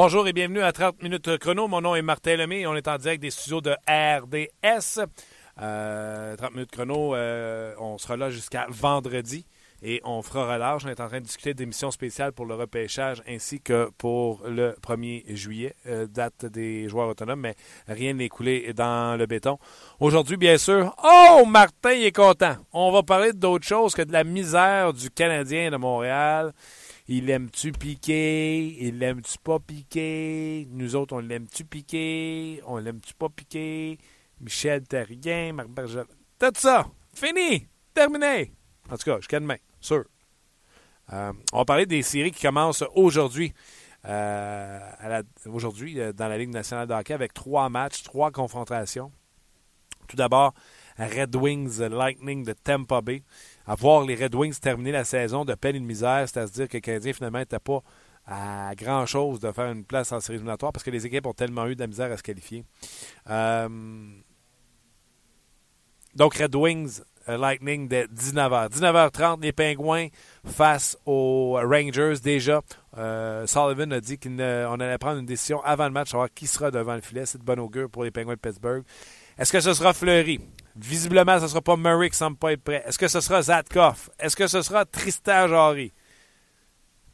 Bonjour et bienvenue à 30 minutes chrono. Mon nom est Martin Lemay on est en direct des studios de RDS. 30 euh, minutes chrono, euh, on sera là jusqu'à vendredi et on fera relâche. On est en train de discuter d'émissions spéciales pour le repêchage ainsi que pour le 1er juillet, euh, date des joueurs autonomes, mais rien n'est coulé dans le béton. Aujourd'hui, bien sûr, oh, Martin est content. On va parler d'autre chose que de la misère du Canadien de Montréal. Il aime-tu piquer? Il l'aime-tu pas piquer? Nous autres, on l'aime-tu piquer? On l'aime-tu pas piquer? Michel Terrien, Marc Berger. Tout ça! Fini! Terminé! En tout cas, jusqu'à demain, sûr. Euh, on va parler des séries qui commencent aujourd'hui. Euh, aujourd'hui, euh, dans la Ligue nationale de hockey, avec trois matchs, trois confrontations. Tout d'abord, Red Wings Lightning de Tampa Bay à voir les Red Wings terminer la saison de peine et de misère, c'est-à-dire que le Canadien finalement n'était pas à grand-chose de faire une place en série éliminatoire parce que les équipes ont tellement eu de la misère à se qualifier. Euh, donc, Red Wings, euh, Lightning de 19h. 19h30, les Pingouins face aux Rangers. Déjà, euh, Sullivan a dit qu'on allait prendre une décision avant le match, savoir qui sera devant le filet. C'est de bon augure pour les Pingouins de Pittsburgh. Est-ce que ce sera Fleury? Visiblement, ce ne sera pas Murray qui semble pas être prêt. Est-ce que ce sera Zatkov? Est-ce que ce sera Tristan Jarry?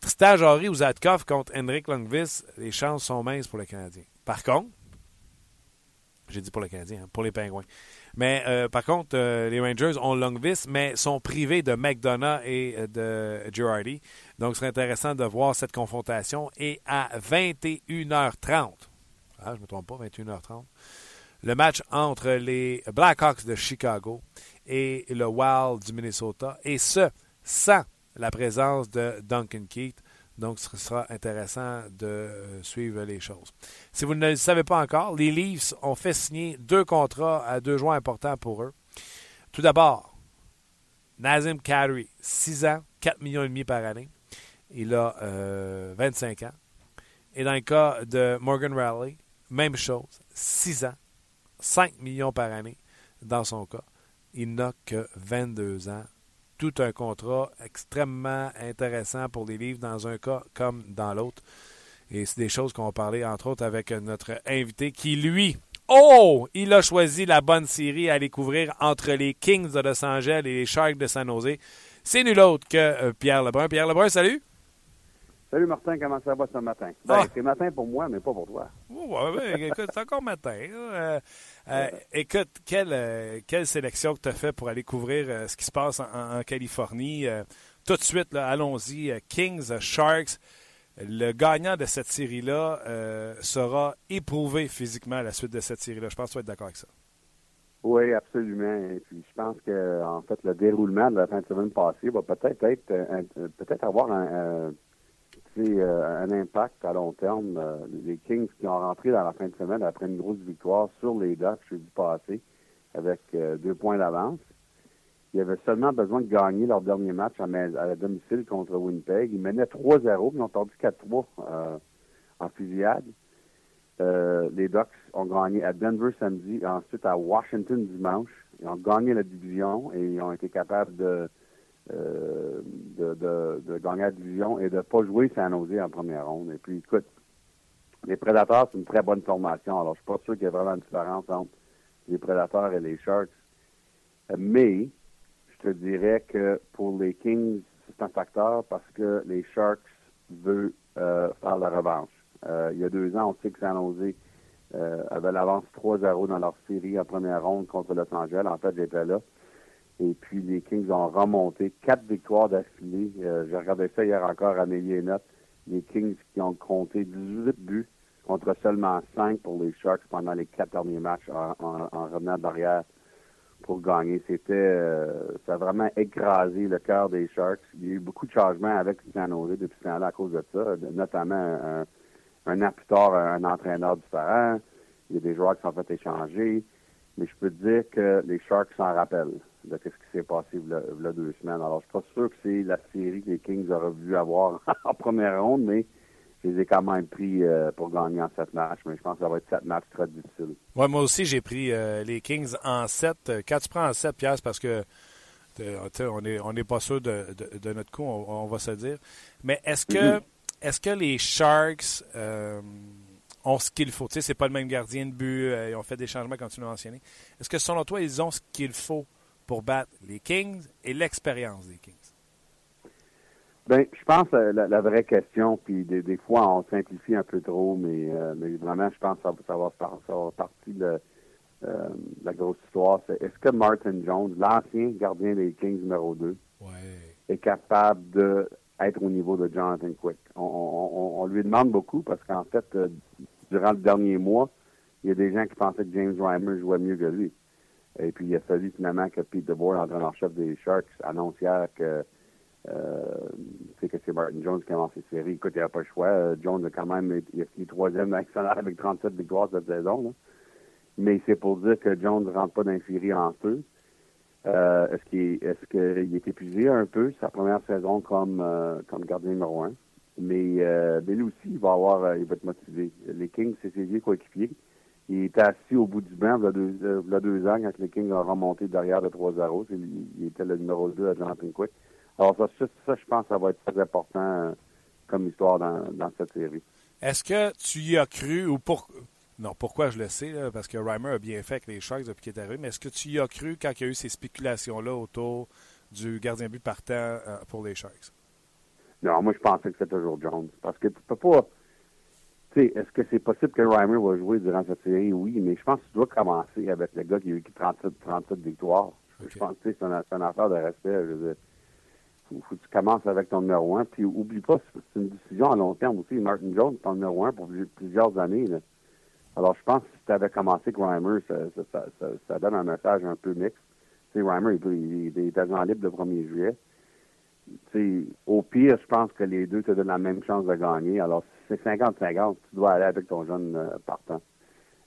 Tristan Jarry ou Zatkov contre Henrik Lundqvist, les chances sont minces pour le Canadien. Par contre, j'ai dit pour le Canadien, hein, pour les Pingouins. Mais euh, par contre, euh, les Rangers ont Longvis, mais sont privés de McDonough et euh, de Girardi. Donc, ce serait intéressant de voir cette confrontation. Et à 21h30, ah, je ne me trompe pas, 21h30, le match entre les Blackhawks de Chicago et le Wild du Minnesota, et ce, sans la présence de Duncan Keith. Donc, ce sera intéressant de euh, suivre les choses. Si vous ne le savez pas encore, les Leafs ont fait signer deux contrats à deux joueurs importants pour eux. Tout d'abord, Nazim Kadri, 6 ans, 4 millions et demi par année. Il a 25 euh, ans. Et dans le cas de Morgan Raleigh, même chose, 6 ans, 5 millions par année dans son cas. Il n'a que 22 ans. Tout un contrat extrêmement intéressant pour les livres dans un cas comme dans l'autre. Et c'est des choses qu'on va parler, entre autres, avec notre invité qui, lui, oh, il a choisi la bonne série à découvrir entre les Kings de Los Angeles et les Sharks de San Jose. C'est nul autre que euh, Pierre Lebrun. Pierre Lebrun, salut! Salut Martin, comment ça va ce matin? Ben, ah. C'est matin pour moi, mais pas pour toi. écoute, c'est encore matin. Euh, euh, écoute, quelle, euh, quelle sélection que tu as fait pour aller couvrir ce qui se passe en, Californie? tout de suite, allons-y. Kings, Sharks. Le gagnant de cette série-là sera éprouvé physiquement à la suite de cette série-là. Je pense que tu vas être d'accord avec ça. Oui, absolument. Et puis je pense que en fait le déroulement de la fin de semaine passée va peut-être être, peut-être avoir un, euh, un impact à long terme. Euh, les Kings qui ont rentré dans la fin de semaine après une grosse victoire sur les Ducks jeudi passé avec euh, deux points d'avance. Ils avaient seulement besoin de gagner leur dernier match à, à domicile contre Winnipeg. Ils menaient 3-0, puis ils ont perdu 4-3 en fusillade. les Ducks ont gagné à Denver samedi, et ensuite à Washington dimanche. Ils ont gagné la division et ils ont été capables de euh, de, de, de, gagner la division et de ne pas jouer sans oser en première ronde. Et puis, écoute, les Prédateurs, c'est une très bonne formation. Alors, je suis pas sûr qu'il y ait vraiment une différence entre les Prédateurs et les Sharks. Mais, je te dirais que pour les Kings, c'est un facteur parce que les Sharks veulent euh, faire la revanche. Euh, il y a deux ans, on sait que San Jose avait l'avance 3-0 dans leur série en première ronde contre Los Angeles. En fait, j'étais là. Et puis les Kings ont remonté quatre victoires d'affilée. Euh, J'ai regardé ça hier encore à mes. Les Kings qui ont compté 18 buts contre seulement 5 pour les Sharks pendant les quatre derniers matchs en, revenant derrière pour gagner. C'était euh, ça a vraiment écrasé le cœur des Sharks. Il y a eu beaucoup de changements avec San Jose depuis ce temps-là à cause de ça, notamment un, un un entraîneur différent. Il y a des joueurs qui sont fait échanger. Mais je peux te dire que les Sharks s'en rappellent de ce qui s'est passé il y, a, deux semaines. Alors, je suis pas sûr que c'est la série que les Kings auraient voulu avoir en première ronde, mais je les ai quand même pris euh, pour gagner en sept matchs. Mais je pense que ça va être sept matchs très difficiles. Ouais, moi aussi, j'ai pris euh, les Kings en sept. Quand tu prends en sept pièces, parce que on n'est on pas sûr de, notre coup, on, va se dire. Mais est-ce que, mm-hmm. que les Sharks ont ce qu'il faut? Tu sais, c'est pas le même gardien de but. ils ont fait des changements, comme tu l'as mentionné. Est-ce que selon toi, ils ont ce qu'il faut pour battre les Kings et l'expérience des Kings? Ben, je pense que la, vraie question, puis des, fois on simplifie un peu trop, mais, euh, mais vraiment, je pense que ça, ça, va, ça va partie de euh, la grosse histoire. C'est est-ce que Martin Jones, l'ancien gardien des Kings numéro 2, est capable d'être au niveau de Jonathan Quick? On, lui demande beaucoup parce qu'en fait, euh, durant le dernier mois, il y a des gens qui pensaient que James Reimer jouait mieux que lui. Et puis, il a fallu finalement que Pete DeBoer, entraîneur-chef des Sharks, annonce hier que euh, c'est Martin Jones qui a lancé la série. Écoute, il n'y a pas le choix. Euh, Jones a quand même il a fini troisième national avec 37 victoires cette saison. Mais c'est pour dire que Jones ne rentre pas dans série en feu. Euh, est-ce qu'il est épuisé un peu sa première saison comme comme gardien numéro un? Mais, mais lui aussi, il va avoir il va être motivé. Les Kings, c'est ses vieux coéquipiers. Il était assis au bout du banc il y a deux, il y a deux ans quand les Kings ont remonté derrière de 3-0. Il était le numéro 2 à Jonathan Quick. Alors, ça, ça, je pense que ça va être très important euh, comme histoire dans, dans cette série. Est-ce que tu y as cru ou pour. Non, pourquoi je le sais, parce que Reimer a bien fait avec les Sharks depuis qu'il est arrivé, mais est-ce que tu y as cru quand il y a eu ces spéculations-là autour du gardien but partant euh, pour les Sharks? Non, moi, je pensais que c'était toujours Jones. Parce que tu peux pas. Est-ce que c'est possible que Reimer va jouer durant cette série? Oui, mais je pense que tu dois commencer avec le gars qui a eu 37, 37 victoires. Je pense que c'est une, affaire de respect. Je faut, faut que tu commences avec ton numéro un. Puis oublie pas, c'est une décision à long terme aussi. Martin Jones, ton numéro un pour plusieurs années. Alors, je pense que si tu avais commencé avec Reimer, ça, donne un message un peu mixte. Tu sais, Reimer, il, il, est agent libre le 1er juillet. Au pire, je pense que les deux te donnent la même chance de gagner. Alors, si c'est 50-50, tu dois aller avec ton jeune euh, partant.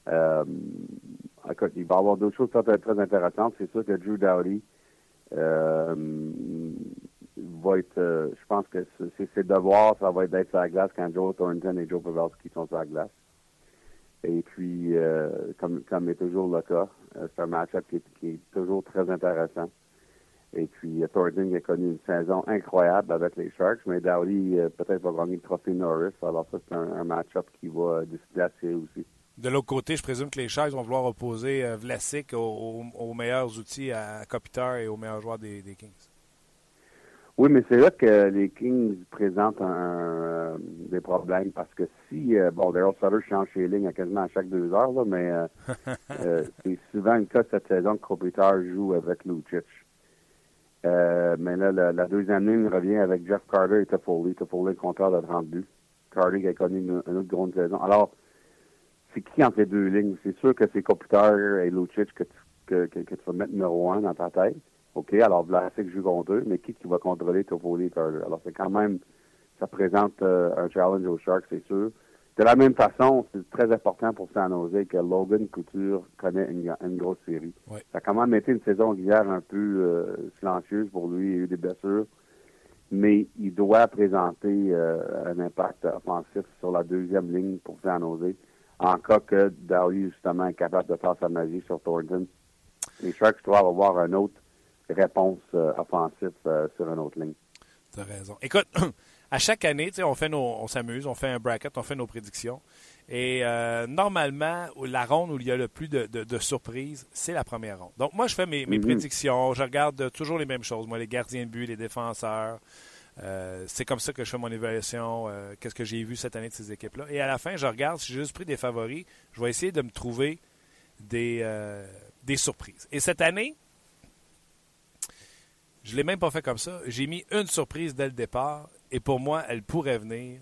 Euh, il va y avoir d'autres choses très, très intéressantes. C'est sûr que Drew Dowdy, euh, va être, je pense que c'est ses devoirs, ça va être d'être sur la glace quand Joe Thornton et Joe Pavelski sont sur la glace. Et puis, comme, comme est toujours le cas, c'est un match-up qui, est toujours très intéressant. Et puis, Thornton a connu une saison incroyable avec les Sharks, mais Dowdy peut-être va gagner le trophée Norris. Alors ça, c'est un, match-up qui va décider aussi. De l'autre côté, je présume que les Sharks vont vouloir opposer Vlasic aux, meilleurs outils à Kopitar et aux meilleurs joueurs des Kings. Oui, mais c'est là que les Kings présentent un, euh, des problèmes parce que si, euh, bon, Daryl Sutter change ses lignes à quasiment à chaque deux heures, là, mais euh, c'est souvent le cas cette saison que Kopitar joue avec Lucic. Mais là, la, deuxième ligne revient avec Jeff Carter et Toffoli. Toffoli, compteur de 32. Carter qui a connu une, autre grande saison. Alors, c'est qui entre les deux lignes? C'est sûr que c'est Kopitar et Lucic que que, que, tu vas mettre numéro un dans ta tête. OK, alors Vlasic joue contre eux, mais qui, qui va contrôler Toffoli et Carter? Alors, c'est quand même, ça présente euh, un challenge aux Sharks, c'est sûr. De la même façon, c'est très important pour San Jose que Logan Couture connaît une, grosse série. Ça a quand même été une saison hier un peu euh, silencieuse pour lui, il a eu des blessures, mais il doit présenter euh, un impact offensif sur la deuxième ligne pour San Jose, en cas que Dowdy, justement, est capable de faire sa magie sur Thornton. Les Sharks doivent avoir un autre réponse euh, offensive sur une autre ligne. Tu as raison. Écoute, à chaque année, on fait nos, on s'amuse, on fait un bracket, on fait nos prédictions. Et euh, normalement, la ronde où il y a le plus de, surprises, c'est la première ronde. Donc moi, je fais mes, mm-hmm. prédictions, je regarde toujours les mêmes choses. Moi, les gardiens de but, les défenseurs. c'est comme ça que je fais mon évaluation. Qu'est-ce que j'ai vu cette année de ces équipes-là. Et à la fin, je regarde, si j'ai juste pris des favoris, je vais essayer de me trouver des, des surprises. Et cette année, je ne l'ai même pas fait comme ça. J'ai mis une surprise dès le départ et pour moi, elle pourrait venir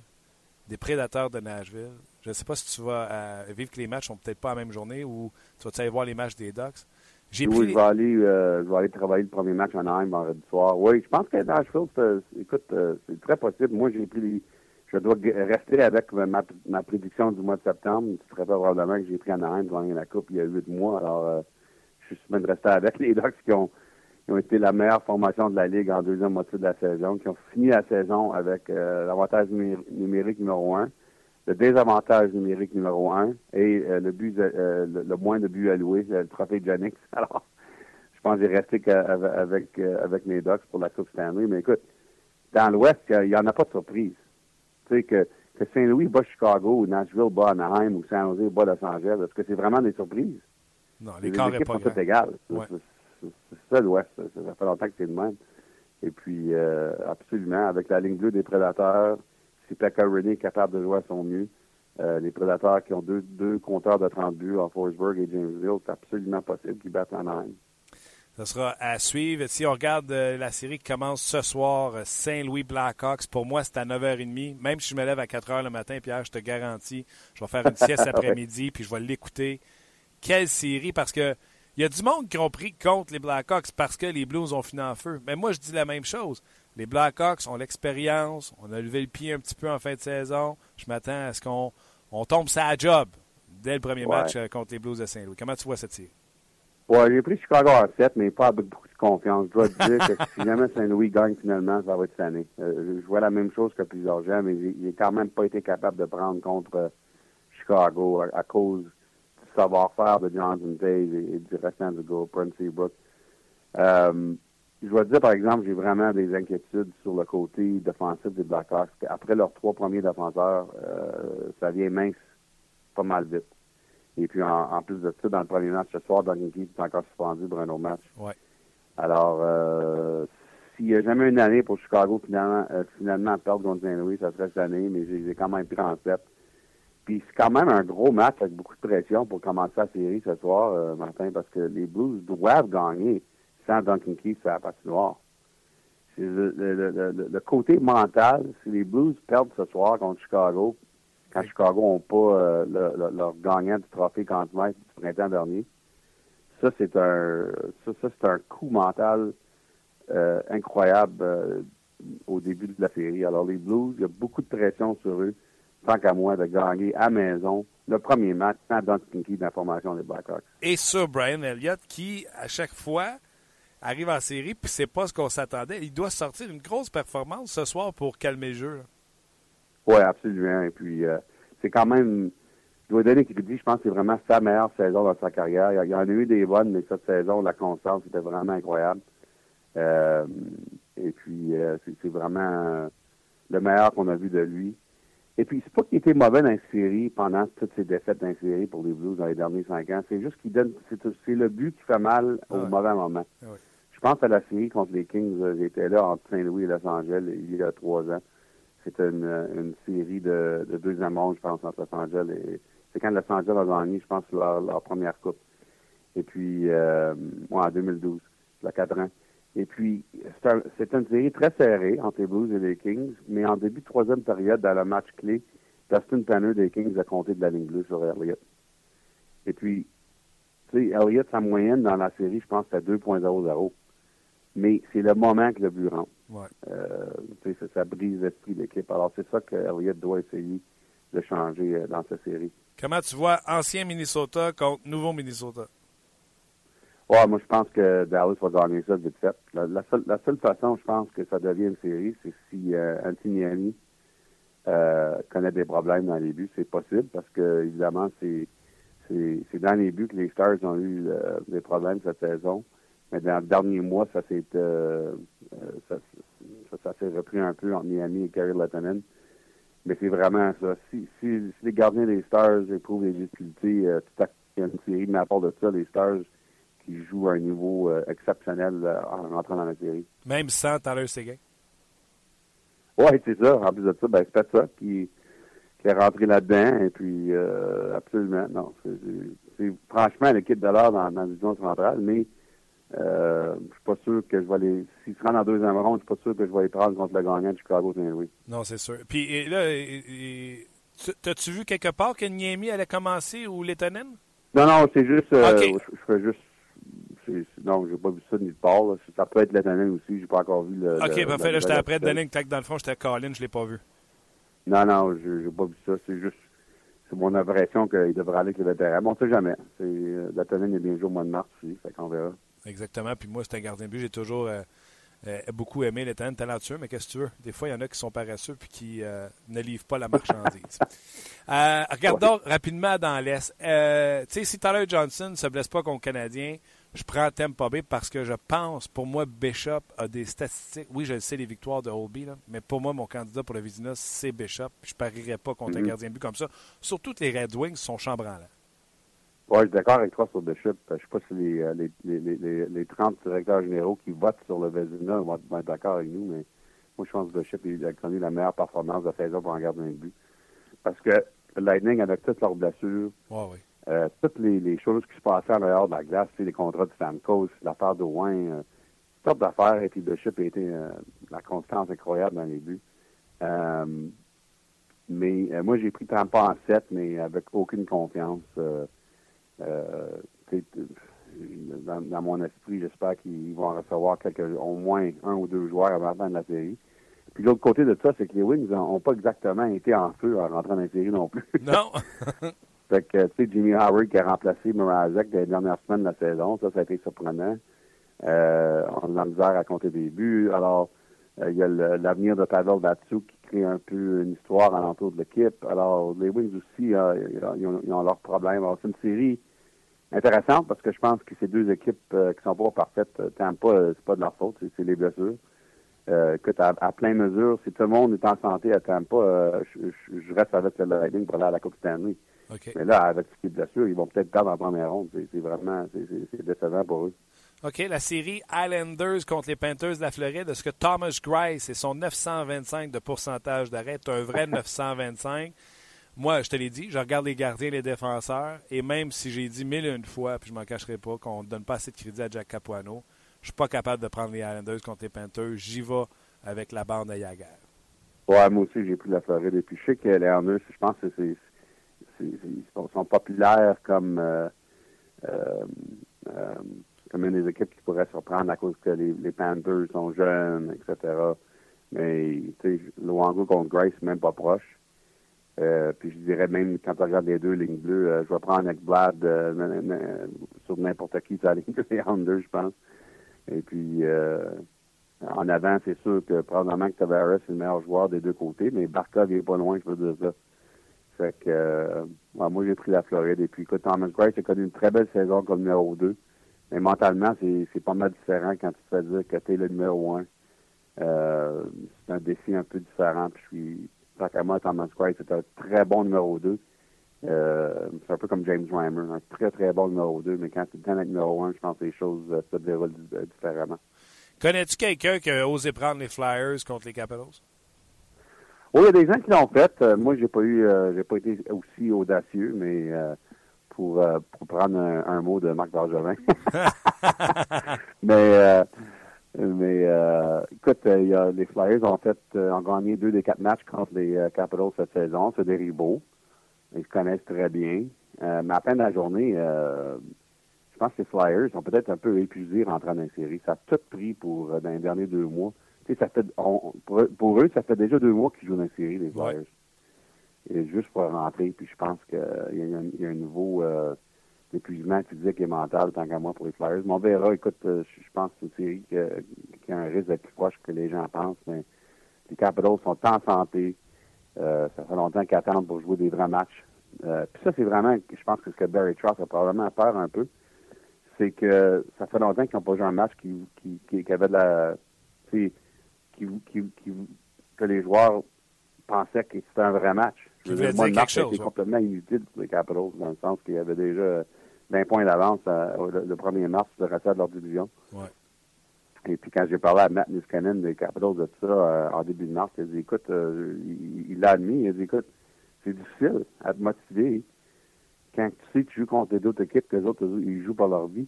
des prédateurs de Nashville. Je ne sais pas si tu vas euh, vivre que les matchs sont peut-être pas la même journée ou tu vas aller voir les matchs des Ducks? J'ai oui, je, vais aller, euh, je vais aller travailler le premier match en Anaheim vendredi soir. Oui, je pense que Nashville, écoute, euh, c'est très possible. Moi, j'ai pris je dois rester avec ma, ma, prédiction du mois de septembre. Te rappelles probablement que j'ai pris Anaheim pour gagner la Coupe il y a huit mois. Alors, je suis même resté avec les Ducks qui ont qui ont été la meilleure formation de la Ligue en deuxième moitié de la saison, qui ont fini la saison avec euh, l'avantage numérique numéro un, le désavantage numérique numéro un et euh, le but euh, le, moins de buts alloués, le trophée Janix. Alors, je pense que j'ai resté avec, avec, mes Ducks pour la Coupe Stanley. Mais écoute, dans l'Ouest, il n'y en a pas de surprise. Tu sais, que, que Saint-Louis bat Chicago, ou Nashville bat Anaheim, ou San Jose bat Los Angeles, est-ce que c'est vraiment des surprises? Non, les équipes sont toutes égales. C'est ça l'Ouest. Ça fait longtemps que c'est le même. Et puis, euh, absolument, avec la ligne bleue des prédateurs, si Pekka René est capable de jouer à son mieux, euh, les prédateurs qui ont deux, deux compteurs de 30 buts en Forsberg et Jamesville, c'est absolument possible qu'ils battent Anaheim. Ça sera à suivre. Si on regarde euh, la série qui commence ce soir, Saint-Louis Blackhawks, pour moi, c'est à 9h30. Même si je me lève à 4h le matin, Pierre, je te garantis, je vais faire une sieste après-midi, puis je vais l'écouter. Quelle série, parce que il y a du monde qui ont pris contre les Blackhawks parce que les Blues ont fini en feu. Mais moi, je dis la même chose. Les Blackhawks ont l'expérience. On a levé le pied un petit peu en fin de saison. Je m'attends à ce qu'on on tombe ça job dès le premier match euh, contre les Blues de Saint-Louis. Comment tu vois cette série? Oui, j'ai pris Chicago à 7, mais pas avec beaucoup de confiance. Je dois te dire que si jamais Saint-Louis gagne finalement, ça va être cette année. Euh, je vois la même chose que plusieurs gens, mais il n'a quand même pas été capable de prendre contre euh, Chicago à cause savoir-faire de Jonathan Taze et, du restant du groupe, Prince Seabrook. Euh, je dois dire, par exemple, j'ai vraiment des inquiétudes sur le côté défensif des Blackhawks. Après leurs trois premiers défenseurs, euh, ça vient mince pas mal vite. Et puis, en, plus de ça, dans le premier match ce soir, Duncan Keith est encore suspendu pour un autre match. Ouais. Alors, euh, s'il n'y a jamais une année pour Chicago finalement, euh, finalement perdre contre Saint-Louis, ça serait cette année, mais j'ai quand même pris en tête. Puis c'est quand même un gros match avec beaucoup de pression pour commencer la série ce soir, euh, Martin, parce que les Blues doivent gagner sans Duncan Keith sur la patinoire. Le, le, le, côté mental, si les Blues perdent ce soir contre Chicago, quand Chicago n'a pas euh, leur gagnant du trophée Conn du printemps dernier, ça c'est un ça, c'est un coup mental euh, incroyable au début de la série. Alors les Blues, il y a beaucoup de pression sur eux tant qu'à moi, de gagner à maison le premier match sans Don Kinky d'information des Blackhawks. Et sur Brian Elliott, qui, à chaque fois, arrive en série, puis c'est pas ce qu'on s'attendait. Il doit sortir une grosse performance ce soir pour calmer le jeu. Oui, absolument. Et puis, euh, c'est quand même... Je dois donner dit, je pense que c'est vraiment sa meilleure saison dans sa carrière. Il y en a eu des bonnes, mais cette saison, la constance, était vraiment incroyable. Euh, et puis, euh, c'est vraiment le meilleur qu'on a vu de lui. Et puis, c'est pas qu'il était mauvais dans la série pendant toutes ces défaites dans la série pour les Blues dans les derniers cinq ans. C'est juste qu'il donne, c'est le but qui fait mal au mauvais moment. Je pense à la série contre les Kings. Euh, j'étais là entre Saint-Louis et Los Angeles il y a trois ans. C'était une, une, série de, de deux rondes, je pense, entre Los Angeles et c'est quand Los Angeles a gagné, je pense, leur, leur première coupe. Et puis, euh, en 2012, il y a quatre ans. Et puis, c'est une série très serrée entre les Blues et les Kings, mais en début de troisième période, dans le match clé, Dustin Tanner des Kings a compté de la ligne bleue sur Elliott. Et puis, tu sais, Elliott, sa moyenne dans la série, je pense, c'est 2.00. Mais c'est le moment que le but rentre. Ouais. Euh, ça, ça brise l'esprit de l'équipe. Alors, c'est ça que Elliott doit essayer de changer euh, dans cette série. Comment tu vois ancien Minnesota contre nouveau Minnesota? Ouais, moi, je pense que Dallas va gagner ça vite fait. La, seule, la seule façon, je pense, que ça devient une série, c'est si euh, Antiniani euh, connaît des problèmes dans les buts. C'est possible parce que, évidemment, c'est c'est dans les buts que les Stars ont eu euh, des problèmes cette saison. Mais dans le dernier mois, ça s'est euh, euh, ça, ça, s'est repris un peu entre Miami et Kerry Lettonen. Mais c'est vraiment ça. Si, si, si, les gardiens des Stars éprouvent des difficultés, tout à une série, mais à part de ça, les Stars qui joue à un niveau euh, exceptionnel euh, en rentrant dans la série. Même sans Tyler Seguin? Oui, c'est ça. En plus de ça, ben, c'est peut-être ça qui, qui est rentré là-dedans. Et puis, euh, absolument, non. C'est franchement l'équipe de l'heure dans, dans la division centrale, mais euh, je suis pas sûr que je vais les. S'ils se rendent en deuxième ronde, je suis pas sûr que je vais les prendre contre le gagnant de Chicago Saint-Louis. Non, c'est sûr. Puis et là, t'as-tu vu quelque part que Niemi allait commencer ou Letonen? Non, non, c'est juste. je, je fais juste non, j'ai pas vu ça ni de part. Ça peut être Letonen aussi, j'ai pas encore vu le. OK, parfait. Là, j'étais après de donner que dans le fond, j'étais Colin, je l'ai pas vu. Non, non, j'ai pas vu ça. C'est juste. C'est mon impression qu'il devrait aller avec le vétéran. Bon, on sait jamais. Euh, est bien joué au mois de mars aussi, fait qu'on verra. Exactement. Puis moi, c'est un gardien de but. J'ai toujours euh, euh, beaucoup aimé Letonen, talentueux, mais qu'est-ce que tu veux? Des fois, il y en a qui sont paresseux puis qui ne livrent pas la marchandise. regardons rapidement dans l'Est. tu sais, si Tyler Johnson ne se blesse pas contre le Canadien, Je prends Tampa Bay parce que je pense, pour moi, Bishop a des statistiques. Oui, je sais les victoires de Holby, mais pour moi, mon candidat pour le Vizina, c'est Bishop. Je ne parierais pas contre un Mhm. gardien de but comme ça. Surtout que les Red Wings sont chambranlants. Oui, je suis d'accord avec toi sur Bishop. Je ne sais pas si les, euh, les, les, les, les 30 directeurs généraux qui votent sur le Vezina vont, vont être d'accord avec nous, mais moi, je pense que Bishop il a connu la meilleure performance de saison pour un gardien de but. Parce que le Lightning, avec toutes leurs blessures, Oui, oui. Euh, toutes les, les choses qui se passaient en dehors de la glace, les contrats de Stamkos, l'affaire de Wayne, euh, toutes sortes d'affaires, et puis Bishop a été euh, la constance incroyable dans les buts. Euh, mais euh, moi, j'ai pris Tampa en 7, mais avec aucune confiance. Euh, euh, dans, dans mon esprit, j'espère qu'ils vont en recevoir quelques, au moins un ou deux joueurs avant la fin de la série. Puis l'autre côté de ça, c'est que les Wings n'ont pas exactement été en feu en rentrant dans la série non plus. Non. Fait que, tu sais, Jimmy Howard qui a remplacé Mrazek dans les dernières semaines de la saison, ça, ça a été surprenant. Euh, on a la misère à compter des buts. Alors, euh, il y a l'avenir de Pavel Datsuk qui crée un peu une histoire alentour de l'équipe. Alors, les Wings aussi, euh, ils, ont, leurs problèmes. Alors, c'est une série intéressante parce que je pense que ces deux équipes euh, qui sont pas parfaites, euh, Tampa, euh, c'est pas de leur faute, c'est- les blessures. Euh, écoute, à, à plein mesure, si tout le monde est en santé à Tampa, je, je- je reste avec le Lightning pour aller à la Coupe Stanley. Mais là, avec ce qui est blessure, ils vont peut-être perdre en première ronde. C'est vraiment c'est- décevant pour eux. OK, la série Islanders contre les Panthers de la Floride. Est-ce que Thomas Grice et son 925 de pourcentage d'arrêt est un vrai 925? Moi, je te l'ai dit, je regarde les gardiens et les défenseurs, et même si j'ai dit mille et une fois, puis je m'en cacherai pas, qu'on ne donne pas assez de crédit à Jack Capuano, je suis pas capable de prendre les Islanders contre les Panthers. J'y vais avec la bande à Yager. Ouais, moi aussi, j'ai pris la Floride. Et puis, je sais que les Islanders, je pense que c'est- ils sont, populaires comme euh, euh, euh, comme une des équipes qui pourrait surprendre à cause que les, Panthers sont jeunes, etc. Mais, Luango contre Grace, même pas proche. Puis je dirais même quand tu regardes les deux lignes bleues, je vais prendre avec Blad euh, sur n'importe qui sur la ligne des Islanders, je pense. Et puis en avant, c'est sûr que probablement que Tavares est le meilleur joueur des deux côtés, mais Barkov il est pas loin, je veux dire ça. Fait que euh, moi j'ai pris la Floride. Et puis écoute, Thomas Grace a connu une très belle saison comme numéro 2. Mais mentalement, c'est pas mal différent quand tu te fais dire que tu es le numéro 1. Euh, c'est un défi un peu différent. Puis je suis moi, Thomas Grace c'est un très bon numéro 2. Euh, c'est un peu comme James Reimer, un très très bon numéro 2, mais quand tu es le numéro 1, je pense que les choses se déroulent di- différemment. Connais-tu quelqu'un qui a osé prendre les Flyers contre les Capitals? Oui, il y a des gens qui l'ont fait. Euh, moi, j'ai pas eu, euh, j'ai pas été aussi audacieux, mais euh, pour, pour prendre un, un mot de Marc Bergevin. mais mais écoute, il y a, les Flyers ont fait ont gagné deux des quatre matchs contre les Capitals cette saison. C'est des rivaux. Ils se connaissent très bien. Mais à de la journée, je pense que les Flyers sont peut-être un peu épuisés rentrant dans la série. Ça a tout pris pour dans les derniers deux mois. Ça fait, on- pour, eux- ça fait déjà deux mois qu'ils jouent dans la série, les Flyers. Et juste pour rentrer, puis je pense qu'il y, a un- il y a un nouveau euh, épuisement physique et mental, tant qu'à moi, pour les Flyers. Mais on verra. Écoute, euh, je je pense que c'est une série qui a un risque d'être plus proche que les gens pensent, mais les Capitals sont en santé. Euh, ça fait longtemps qu'ils attendent pour jouer des vrais matchs. Euh, puis ça, c'est vraiment, je pense que ce que Barry Trotz a probablement peur un peu, c'est que ça fait longtemps qu'ils n'ont pas joué un match qui, qui, qui, qui avait de la... Qui, qui, qui, que les joueurs pensaient que c'était un vrai match. Je veux dire, moi, dire le match complètement inutile pour les Capitals, dans le sens qu'il y avait déjà 20 points d'avance le, le 1er mars de restant de leur division. Ouais. Et puis quand j'ai parlé à Matt Niskanen des Capitals de ça euh, en début de mars, il a dit écoute, euh, il l'a admis, il a dit écoute, c'est difficile à te motiver quand tu sais que tu joues contre les autres équipes, que les autres ils jouent pour leur vie.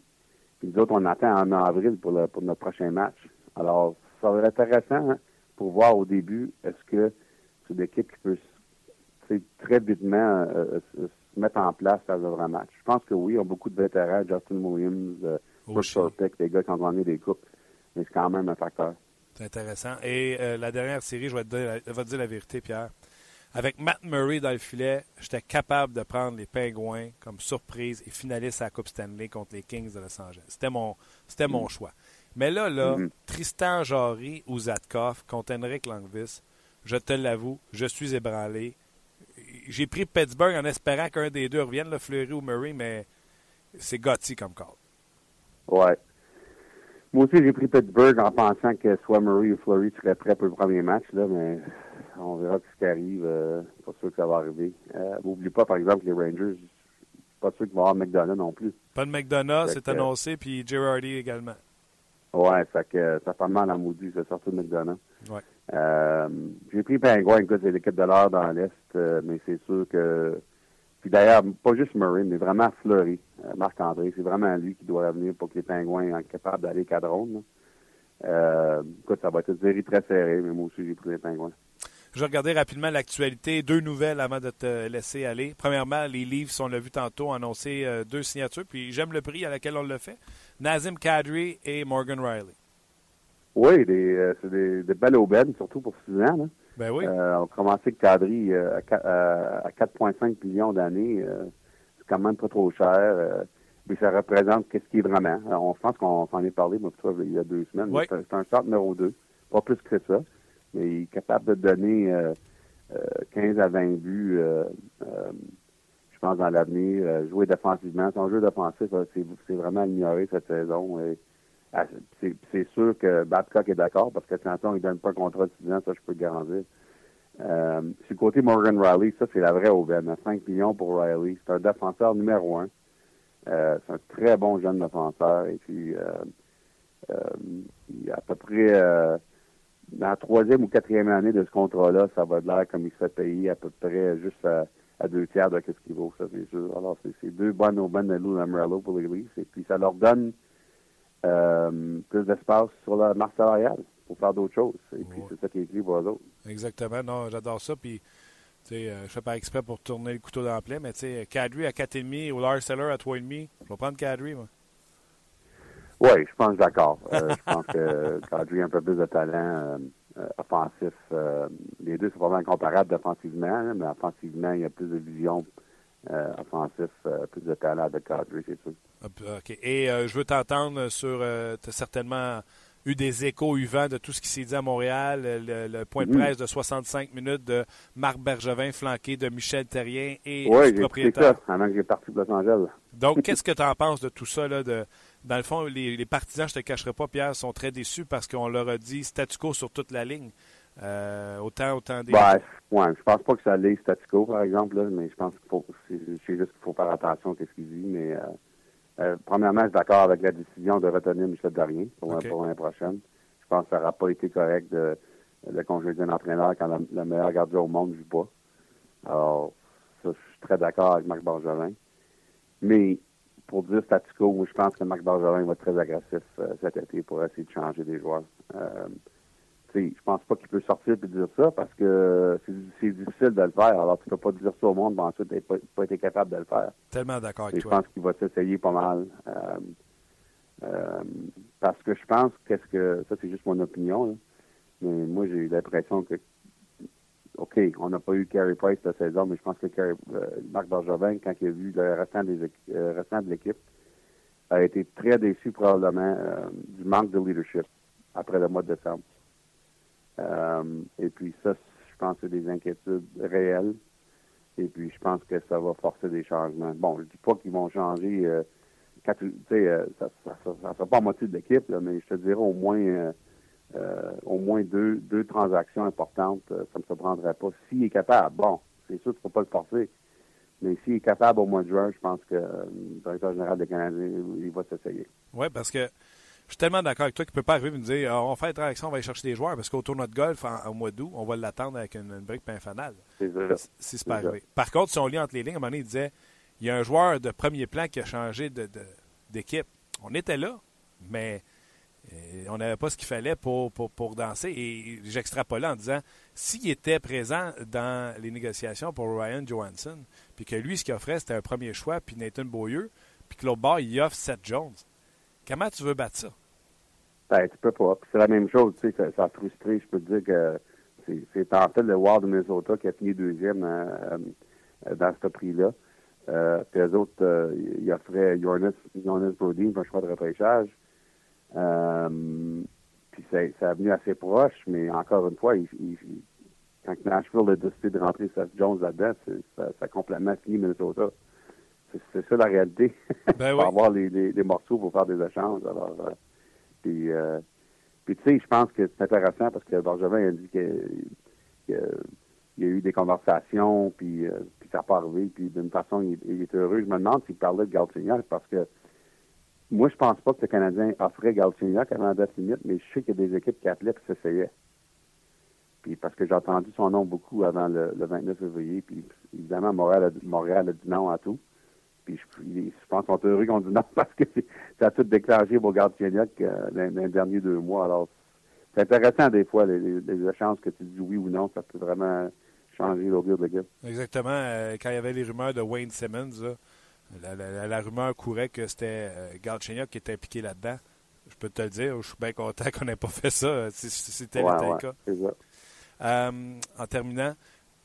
Puis nous autres, on attend en avril pour, le, pour notre prochain match. Alors, ça va être intéressant hein, pour voir au début, est-ce que c'est une équipe qui peut très vitement euh, se, se mettre en place dans un vrai match. Je pense que oui, ils ont beaucoup de vétérans, Justin Williams, euh. Orpik, des gars qui ont gagné des coupes, mais c'est quand même un facteur. C'est intéressant. Et euh, la dernière série, je vais te dire, la- je vais te dire la vérité, Pierre. Avec Matt Murray dans le filet, j'étais capable de prendre les Pingouins comme surprise et finaliste à la Coupe Stanley contre les Kings de Los Angeles. C'était mon, c'était mon choix. Mais là, là, Mhm. Tristan Jarry ou Zatkov contre Henrik Langvis, je te l'avoue, je suis ébranlé. J'ai pris Pittsburgh en espérant qu'un des deux revienne, le Fleury ou Murray, mais c'est Gotti comme call. Ouais. Moi aussi, j'ai pris Pittsburgh en pensant que soit Murray ou Fleury seraient prêts pour le premier match, là, mais on verra ce qui arrive. Euh, pas sûr que ça va arriver. Euh, N'oublie pas, par exemple, les Rangers, pas sûr qu'il va y avoir McDonough non plus. Pas de McDonough, c'est annoncé, puis Girardi également. Ouais, ça fait ça fait mal à maudit, c'est sorti de McDonough. Ouais. Euh, j'ai pris Pingouin, écoute, c'est l'équipe de l'heure dans l'Est, euh, mais c'est sûr que puis d'ailleurs, pas juste Murray, mais vraiment Fleury, euh, Marc-André. C'est vraiment lui qui doit revenir pour que les Pingouins soient capables d'aller cadron. Euh, écoute, ça va être une série très serrée, mais moi aussi, j'ai pris les Pingouins. Je vais regarder rapidement l'actualité. Deux nouvelles avant de te laisser aller. Premièrement, les livres, on l'a vu tantôt, annoncé euh, deux signatures. Puis j'aime le prix à laquelle on le fait. Nazim Kadri et Morgan Riley. Oui, c'est des, des, belles aubaines, surtout pour 6 ans. Là. Ben oui. Euh, on a commencé avec Cadry euh, à, 4,5 millions d'années. Euh, c'est quand même pas trop cher. mais ça représente qu'est-ce qui est vraiment. on pense qu'on s'en est parlé, moi, toi, il y a deux semaines. C'est un start numéro 2. Pas plus que ça. Mais il est capable de donner 15 à 20 buts, je pense, dans l'avenir. jouer défensivement. Son jeu défensif, c'est vraiment amélioré cette saison. Et, c'est sûr que Babcock est d'accord parce que Sanson, il donne pas un contrat de 6 ans, ça je peux le garantir. Euh, sur côté Morgan Riley, ça c'est la vraie aubaine. 5 millions pour Riley. C'est un défenseur numéro un. Euh, c'est un très bon jeune défenseur. Et puis euh, euh il à peu près dans la troisième ou quatrième année de ce contrat-là, ça va de l'air comme il se fait payer à peu près juste à, deux tiers de ce qu'il vaut, ça c'est sûr. Alors c'est deux bonnes aubaines de Lou Lamrello pour les Leafs. Et puis ça leur donne euh, plus d'espace sur la marque salariale pour faire d'autres choses. Et puis, c'est ça qui est écrit pour eux autres. Exactement. Non, j'adore ça. Puis, tu sais, euh, je fais pas exprès pour tourner le couteau dans la plaie, mais tu sais, Cadry à 4,5 ou Lars Seller à 3,5, je vais prendre Cadry, moi. Oui, je pense d'accord. Euh, je pense que Kadri a un peu plus de talent offensif. les deux sont vraiment comparables défensivement, mais offensivement, il y a plus de vision euh, offensif, euh, plus de talent avec Kadri, c'est sûr. OK. Et euh, je veux t'entendre sur. tu as certainement eu des échos vent de tout ce qui s'est dit à Montréal, le, point de mm. presse de 65 minutes de Marc Bergevin flanqué de Michel Terrien et oui, du propriétaire. ça, avant que j'ai parti de Los Angeles. Donc, qu'est-ce que tu en penses de tout ça? Là, de, dans le fond, les, les partisans, je ne te cacherai pas, Pierre, sont très déçus parce qu'on leur a dit statu quo sur toute la ligne. Euh, autant, autant des. Ben, ouais, je pense pas que ça l'est statu quo, par exemple, là, mais je pense qu'il faut, c'est, juste qu'il faut faire attention à ce qu'il dit, mais, euh, euh, premièrement, je suis d'accord avec la décision de retenir Michel Darien pour, pour l'année prochaine. Je pense que ça n'aura pas été correct de, de congédier un entraîneur quand le meilleur gardien au monde ne joue pas. Alors, ça, je suis très d'accord avec Marc Bargelin. Mais, pour dire statu quo, je pense que Marc Bargelin va être très agressif cet été pour essayer de changer des joueurs je pense pas qu'il peut sortir et dire ça parce que c'est difficile de le faire. Alors, tu peux pas dire ça au monde, mais ensuite, tu pas, pas été capable de le faire. Tellement d'accord avec toi. Je pense qu'il va s'essayer pas mal. Euh, euh, parce que je pense qu'est-ce que ça c'est juste mon opinion, mais moi j'ai eu l'impression que OK, on n'a pas eu Carey Price cette saison, mais je pense que euh, Marc Bergevin, quand il a vu le restant, des, restant de l'équipe, a été très déçu probablement du manque de leadership après le mois de décembre. Euh, et puis ça, je pense que c'est des inquiétudes réelles. Et puis je pense que ça va forcer des changements. Bon, je dis pas qu'ils vont changer. Euh, euh, ça ne sera pas à moitié de l'équipe, mais je te dirais au moins euh, au moins deux, deux transactions importantes. ça ne me surprendrait pas. S'il est capable, bon, c'est sûr qu'il ne faut pas le forcer. Mais s'il est capable au mois de juin, je pense que le directeur général des Canadiens, il va s'essayer. Oui, parce que je suis tellement d'accord avec toi qu'il ne peut pas arriver et me dire on va faire une transaction, on va aller chercher des joueurs parce qu'au tournoi de golf, au mois d'août, on va l'attendre avec une, brique pinfanale. C'est ça. Si c'est pas arrivé. Par contre, si on lit entre les lignes, à un moment donné, il disait il y a un joueur de premier plan qui a changé d'équipe. on était là, mais euh, on n'avait pas ce qu'il fallait pour, pour, danser. Et j'extrapolais en disant s'il était présent dans les négociations pour Ryan Johansson, puis que lui, ce qu'il offrait, c'était un premier choix, puis Nathan Beaulieu, puis que l'autre il offre Seth Jones Comment tu veux battre ça? Ben, tu peux pas. c'est la même chose, tu sais, ça, a frustré. Je peux te dire que c'est en fait le Wild de Minnesota qui a fini deuxième euh, euh, dans ce prix-là. Euh, puis eux autres, ils offraient Jonas, Jonas Brodin pour un choix de repêchage. Puis ça, a venu assez proche, mais encore une fois, il, quand Nashville a décidé de rentrer Seth Jones là-dedans, ça, ça, a complètement fini Minnesota. c'est ça la réalité. Ben pour avoir les, les, morceaux pour faire des échanges. Alors, euh, puis, euh, puis tu sais, je pense que c'est intéressant parce que Bergevin a dit qu'il y a eu des conversations, puis, euh, puis ça n'a pas arrivé, puis d'une façon, il, est heureux. Je me demande s'il parlait de Galchenyuk parce que moi, je pense pas que le Canadien offrait Galchenyuk avant la date limite, mais je sais qu'il y a des équipes qui appelaient et s'essayaient. Puis parce que j'ai entendu son nom beaucoup avant le, 29 février, puis évidemment, Montréal a, Montréal a dit non à tout. Puis je, pense qu'ils sont heureux qu'on dit non parce que ça a tout déclenché pour Galchenyuk euh, les derniers deux mois. Alors, c'est intéressant des fois, les, échanges que tu dis oui ou non, ça peut vraiment changer l'audio de l'équipe. Exactement. Euh, quand il y avait les rumeurs de Wayne Simmons, la, rumeur courait que c'était euh, qui était impliqué là-dedans. Je peux te le dire, je suis bien content qu'on n'ait pas fait ça, si, c'était le cas. Euh, en terminant,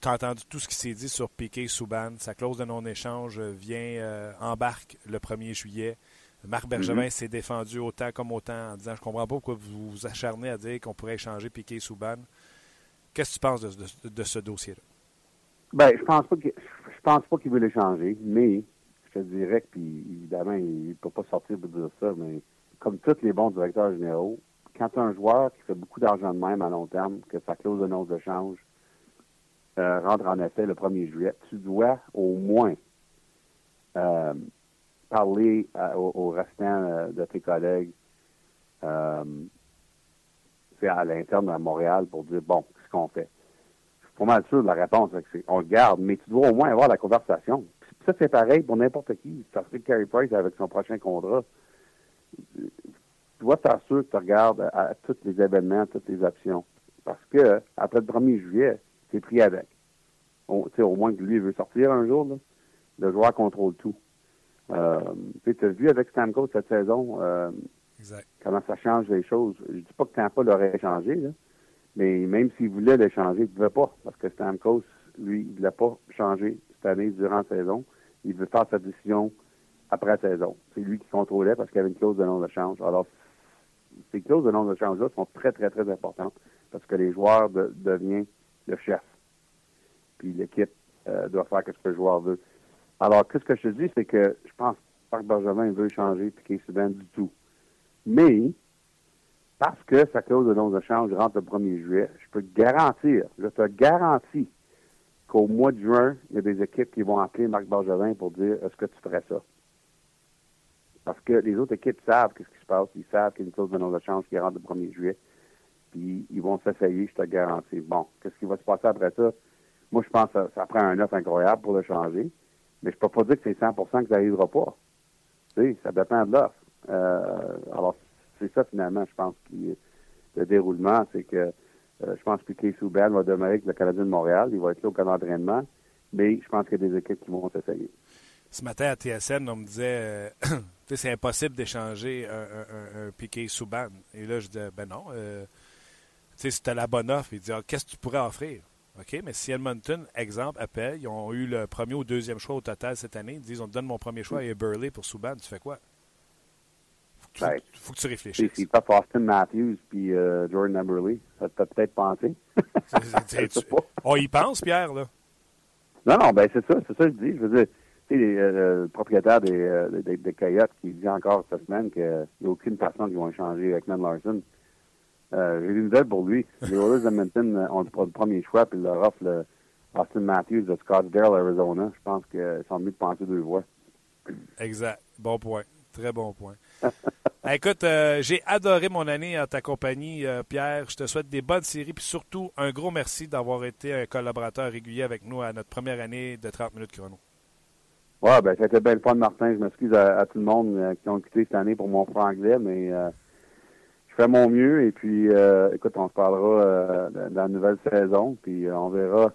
tu as entendu tout ce qui s'est dit sur Piquet Souban. Sa clause de non-échange vient, euh, embarque le 1er juillet. Marc Bergevin mm-hmm. s'est défendu autant comme autant en disant Je comprends pas pourquoi vous vous acharnez à dire qu'on pourrait échanger Piquet Souban. Qu'est-ce que tu penses de, ce dossier-là? Ben, je pense pas que je pense pas qu'il veut l'échanger, mais je dirais puis évidemment, il ne peut pas sortir pour dire ça, mais comme tous les bons directeurs généraux, quand un joueur qui fait beaucoup d'argent de même à long terme, que sa clause de non échange euh, rentre en effet le 1er juillet, tu dois au moins euh, parler au, restant euh, de tes collègues à l'interne à Montréal pour dire bon, qu'est-ce qu'on fait? Je suis pas mal sûr de la réponse, on le garde, mais tu dois au moins avoir la conversation. Ça, c'est pareil pour n'importe qui. Ça serait Carey Price avec son prochain contrat. Tu dois t'assurer que tu regardes à, tous les événements, toutes les options. Parce que, après le 1er juillet, c'est pris avec. au moins que lui veut sortir un jour, le joueur contrôle tout. Euh, tu as vu avec Stamkos cette saison euh, comment ça change les choses. Je dis pas que Tampa l'aurait changé, mais même s'il voulait le changer, il ne pouvait pas, parce que Stamkos, lui, il ne l'a pas changé année durant la saison il veut faire sa décision après la saison. C'est lui qui contrôlait parce qu'il y avait une clause de non-échange. Alors, ces clauses de non-échange-là sont très, très, très importantes parce que les joueurs deviennent le chef. Puis l'équipe euh, doit faire ce que le joueur veut. Alors, qu'est-ce que je te dis, c'est que je pense pas que Benjamin veut changer Piquet Subban du tout. Mais, parce que sa clause de non-échange rentre le 1er juillet, je peux te garantir, je te garantis qu'au mois de juin, il y a des équipes qui vont appeler Marc Bergevin pour dire est-ce que tu ferais ça? Parce que les autres équipes savent qu'est-ce qui se passe. Ils savent qu'il y a une clause de non-échange qui rentre le 1er juillet. Puis ils vont s'essayer, je te garantis. Bon, qu'est-ce qui va se passer après ça? Moi, je pense que ça, prend un offre incroyable pour le changer. Mais je peux pas dire que c'est 100% que ça n'arrivera pas. Tu sais, ça dépend de l'offre. Euh, alors, c'est ça finalement, je pense, qui le déroulement, c'est que euh, je pense que Piquet Souban va demeurer avec le Canadien de Montréal. Il va être là au camp d'entraînement. Mais je pense qu'il y a des équipes qui vont s'essayer. Ce matin à TSN, on me disait euh, c'est impossible d'échanger un, Piquet Souban. Et là, je disais ben non. Euh, tu sais, c'était la bonne offre. Il dit ah, qu'est-ce que tu pourrais offrir? OK, mais si Edmonton, exemple, appelle, ils ont eu le premier ou deuxième choix au total cette année, ils disent on te donne mon premier choix et Burley pour Souban, tu fais quoi? Il ben, faut que tu réfléchisses. C'est pas Austin Matthews puis euh, Jordan Eberle. Ça peut peut-être penser. On y pense, Pierre, là? Non, non, ben c'est ça, c'est ça que je dis. Je veux dire, tu sais, euh, le propriétaire des, euh, des, des, Coyotes qui dit encore cette semaine qu'il n'y a aucune personne qui va échanger avec Man Larson. J'ai une nouvelle pour lui. Les Oilers Edmonton ont le premier choix, puis leur offrent le Austin Matthews de Scottsdale, Arizona. Je pense qu'ils sont mieux de penser deux voix. Exact. Bon point. Très bon point. Écoute, euh, j'ai adoré mon année en ta compagnie, euh, Pierre. Je te souhaite des bonnes séries, puis surtout un gros merci d'avoir été un collaborateur régulier avec nous à notre première année de 30 minutes chrono. Oui, ben, c'était bien le fun, Martin. Je m'excuse à, tout le monde euh, qui ont écouté cette année pour mon franglais, mais je fais mon mieux. Et puis, écoute, on se parlera dans la nouvelle saison, puis on verra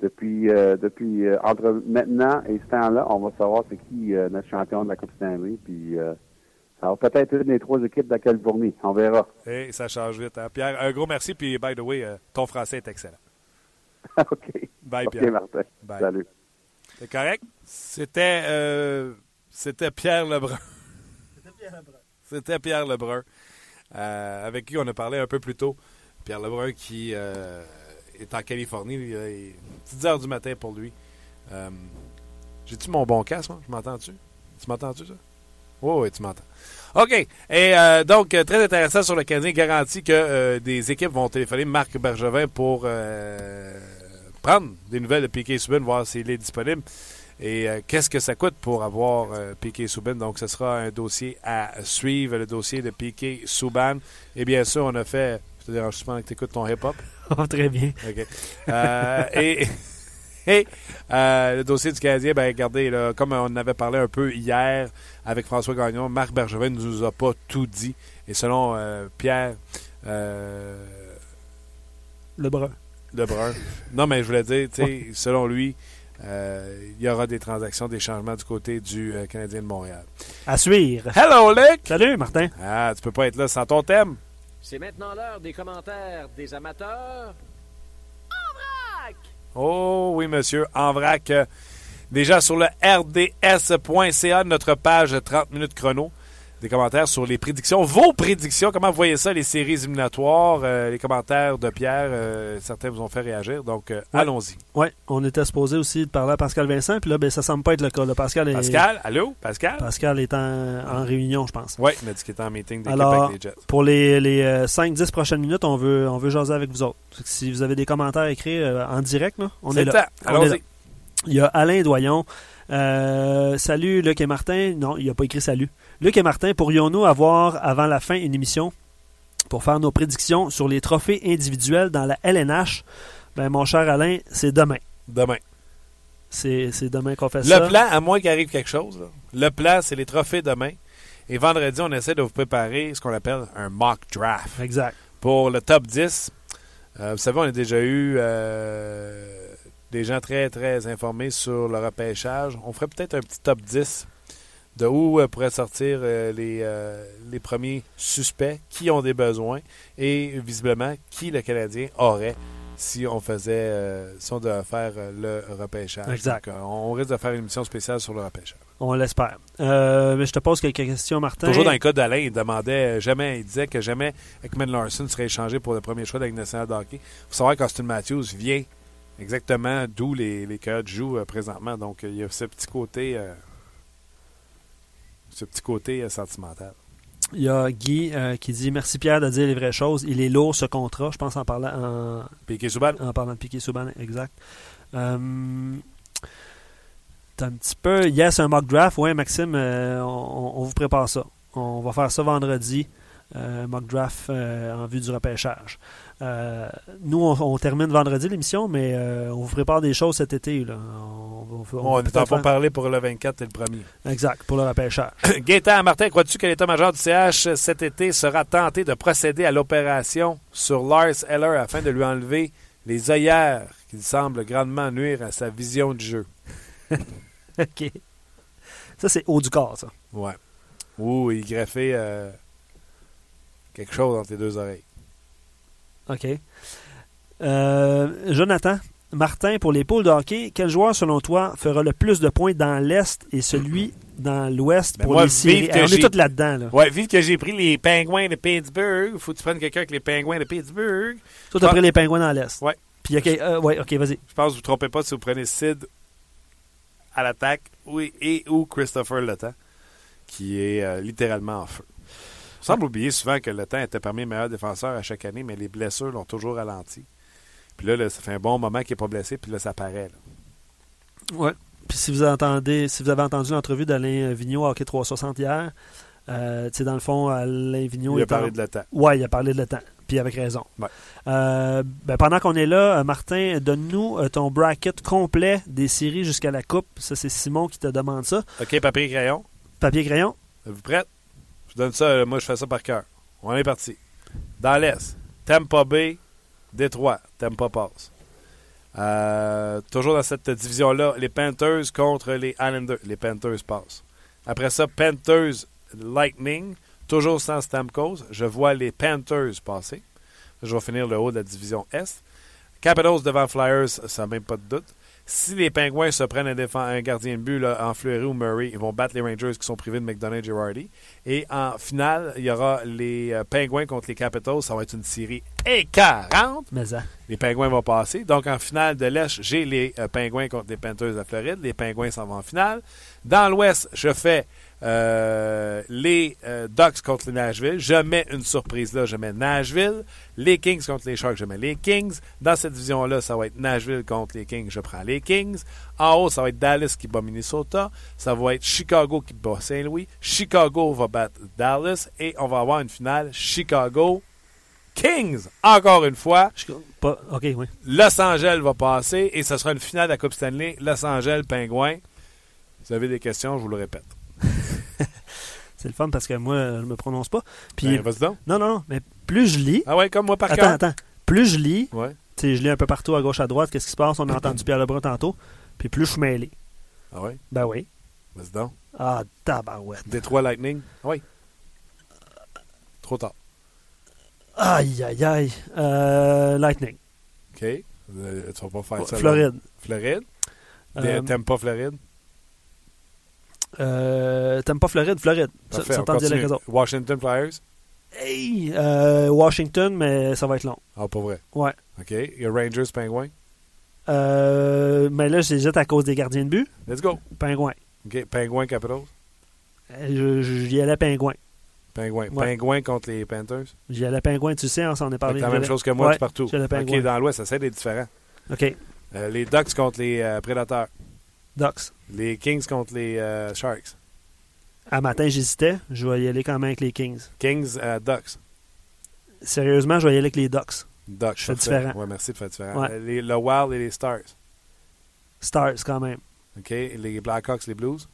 depuis depuis entre maintenant et ce temps-là, on va savoir c'est qui notre champion de la Coupe Stanley. Puis ça va peut-être une des trois équipes de la Californie. On verra. Et ça change vite. Hein. Pierre, un gros merci. Puis, by the way, euh, ton français est excellent. OK. Bye, Pierre. Martin. Salut. C'est correct? C'était, euh, c'était Pierre Lebrun. C'était Pierre Lebrun. C'était Pierre Lebrun, euh, avec qui on a parlé un peu plus tôt. Pierre Lebrun qui est en Californie. Il est 10 heures du matin pour lui. J'ai-tu mon bon casque, moi? Je m'entends-tu? Tu m'entends-tu, ça? Oh, oui, tu m'entends. OK. Et euh, donc, euh, très intéressant sur le Canadien, garantit que euh, des équipes vont téléphoner Marc Bergevin pour euh, prendre des nouvelles de Piquet Subin, voir s'il est disponible. Et qu'est-ce que ça coûte pour avoir Piquet Souban? Donc, ce sera un dossier à suivre, le dossier de Piquet Souban. Et bien sûr, on a fait. Je te dérange souvent que tu écoutes ton hip-hop. Oh, très bien. OK. Et et euh, le dossier du Canadien, ben regardez, là, comme on en avait parlé un peu hier avec François Gagnon, Marc Bergevin ne nous a pas tout dit. Et selon euh, Pierre euh, Lebrun. Lebrun, non, mais je voulais dire, tu sais, selon lui, euh, il y aura des transactions, des changements du côté du euh, Canadien de Montréal. À suivre. Hello, Luc! Salut, Martin. Ah, tu peux pas être là sans ton thème. C'est maintenant l'heure des commentaires des amateurs. Oh oui, monsieur. En vrac, euh, déjà sur le rds.ca, notre page 30 minutes chrono. Des commentaires sur les prédictions, vos prédictions. Comment vous voyez ça, les séries éliminatoires, euh, les commentaires de Pierre. euh, certains vous ont fait réagir. Donc, euh, Ouais. allons-y. Oui, on était supposé aussi de parler à Pascal Vincent, puis là, ben, ça semble pas être le cas. là. Pascal, est, Pascal, allô? Pascal? Pascal est en, en réunion, je pense. Oui, il m'a dit qu'il était en meeting d'équipe avec les Jets. Pour les, les euh, 5-10 prochaines minutes, on veut, on veut jaser avec vous autres. Si vous avez des commentaires écrits en direct, là, on est est là. Allons-y. Il y a Alain Doyon. Salut Luc et Martin. Non, il n'a pas écrit salut. Luc et Martin, pourrions-nous avoir avant la fin une émission pour faire nos prédictions sur les trophées individuels dans la LNH? Ben, mon cher Alain, c'est demain. Demain. C'est demain qu'on fait ça. Le plan, à moins qu'il arrive quelque chose, là, le plan, c'est les trophées demain. Et vendredi, on essaie de vous préparer ce qu'on appelle un mock draft. Exact. Pour le top 10, euh, vous savez, on a déjà eu euh, des gens très, très informés sur le repêchage. On ferait peut-être un petit top 10 de où euh, pourraient sortir euh, les, euh, les premiers suspects, qui ont des besoins et visiblement qui le Canadien aurait si on faisait, euh, si on devait faire euh, le repêchage. Exact. Donc, euh, on risque de faire une émission spéciale sur le repêchage. On l'espère. Mais je te pose quelques questions, Martin. Toujours dans le cas d'Alain, il demandait jamais, il disait que jamais Ekman Larson serait échangé pour le premier choix de la nationale de hockey. Il faut savoir qu'Austin Matthews vient exactement d'où les, les Coyotes jouent présentement. Donc, il y a ce petit côté, ce petit côté euh, sentimental. Il y a Guy euh, qui dit Merci Pierre de dire les vraies choses. Il est lourd ce contrat, je pense en parlant, en, Piqué Souban, en parlant de Piquet Souban, exact. Euh, t'as un petit peu. Yes, un mock draft. Ouais, Maxime, euh, on, on vous prépare ça. On va faire ça vendredi. Euh, mock draft euh, en vue du repêchage. Euh, nous, on, on termine vendredi l'émission, mais on vous prépare des choses cet été. Là. On, va- on, on est en parler pour le 24 et le premier. Exact, pour le repêchage. Gaétan Martin, crois-tu que l'état-major du CH cet été sera tenté de procéder à l'opération sur Lars Eller afin de lui enlever les œillères qui semblent grandement nuire à sa vision du jeu? OK. Ça, c'est haut du corps, ça. Ouais. Ou il greffait euh, quelque chose dans tes deux oreilles. OK. Euh, Jonathan, Martin, pour les poules de hockey, quel joueur, selon toi, fera le plus de points dans l'Est et celui dans l'Ouest Ben pour moi, les séries? vive Hey, on est tous là-dedans. Là. Ouais, vu que j'ai pris les pingouins de Pittsburgh, faut que tu prennes quelqu'un avec les pingouins de Pittsburgh. Toi, t'as Ah. pris les pingouins dans l'Est. Ouais. Puis, OK, euh, ouais, vas-y. Je pense que vous ne vous trompez pas si vous prenez Sid à l'attaque oui, et ou Christopher Le Temps, qui est euh, littéralement en feu. Il semble oublier souvent que Le Temps était parmi les meilleurs défenseurs à chaque année, mais les blessures l'ont toujours ralenti. Puis là, là, ça fait un bon moment qu'il n'est pas blessé, puis là, ça paraît. Ouais. Puis, si vous entendez, si vous avez entendu l'entrevue d'Alain Vigneault à Hockey 360 hier, euh, tu sais, dans le fond, Alain Vigneault Il a parlé en- de Le Temps. Ouais, il a parlé de le temps. Puis avec raison. Ouais. Euh, ben, pendant qu'on est là, euh, Martin, donne-nous euh, ton bracket complet des séries jusqu'à la Coupe. Ça, c'est Simon qui te demande ça. OK, papier et crayon. Êtes-vous prête? Je vous donne ça, euh, moi je fais ça par cœur. On est parti. Dans l'Est, Tampa Bay, Détroit, Tampa passe. Euh, toujours dans cette division-là, les Panthers contre les Islanders. Les Panthers passent. Après ça, Panthers Lightning, toujours sans Stamkos. Je vois les Panthers passer. Je vais finir le haut de la division Est. Capitals devant Flyers, ça n'a même pas de doute. Si les Pingouins se prennent un, défend- un gardien de but là, en Fleury ou Murray, ils vont battre les Rangers qui sont privés de McDonough et Girardi. Et en finale, il y aura les euh, Pingouins contre les Capitals. Ça va être une série écœurante. Mais ça. Les Pingouins vont passer. Donc, en finale de l'Est, j'ai les euh, Pingouins contre les Panthers de Floride. Les Pingouins s'en vont en finale. Dans l'Ouest, je fais euh, les euh, Ducks contre les Nashville. Je mets une surprise là, je mets Nashville. Les Kings contre les Sharks, je mets les Kings. Dans cette division-là, ça va être Nashville contre les Kings, je prends les Kings. En haut, ça va être Dallas qui bat Minnesota. Ça va être Chicago qui bat Saint-Louis. Chicago va battre Dallas. Et on va avoir une finale Chicago Kings, encore une fois. Pas, ok, oui. Los Angeles va passer et ce sera une finale de la Coupe Stanley. Los Angeles, Pingouins. Si vous avez des questions, je vous le répète. C'est le fun parce que moi, je me prononce pas. Puis, Ben, vas-y donc. non, non, non, mais plus je lis. Ah ouais, comme moi par attends, cœur. attends. Plus je lis, Ouais. tu sais, je lis un peu partout à gauche, à droite, qu'est-ce qui se passe? On a entendu Pierre Lebrun tantôt. Puis plus je suis mêlé. Ah ouais, Ben oui. vas-y donc. Ah, tabarouette. Détroit Lightning. Ah oui. Trop tard. Aïe, aïe, aïe. Euh, Lightning. OK. Euh, tu vas pas faire ça. Floride. Floride? Euh, T'aimes pas Floride? Euh, T'aimes pas Floride? Floride. Ça, ça t'en dit les autres. Washington Flyers? Hey, euh, Washington, mais ça va être long. Ah, pas vrai? Ouais. OK. Il y a Rangers Pingouins. Euh, mais là, j'hésite à cause des gardiens de but. Let's go. Pingouin. OK. Pingouins Capitals? Euh, je- je- J'y allais pingouin. Pingouins. Ouais. Contre les Panthers? J'y allais pingouin, tu sais, on s'en est C'est parlé. la J'y même chose que moi, Ouais, c'est partout. pingouin. OK, dans l'Ouest, ça d'être différent. OK. Euh, les Ducks contre les euh, Prédateurs. Ducks. Les Kings contre les euh, Sharks. À matin, j'hésitais. Je vais y aller quand même avec les Kings. Kings, euh, Ducks. Sérieusement, je vais y aller avec les Ducks. Ducks. Je fais différent. Ouais, merci de faire différent. Ouais. Euh, Les, le Wild et les Stars. Stars, quand même. OK. Les Blackhawks, les Blues?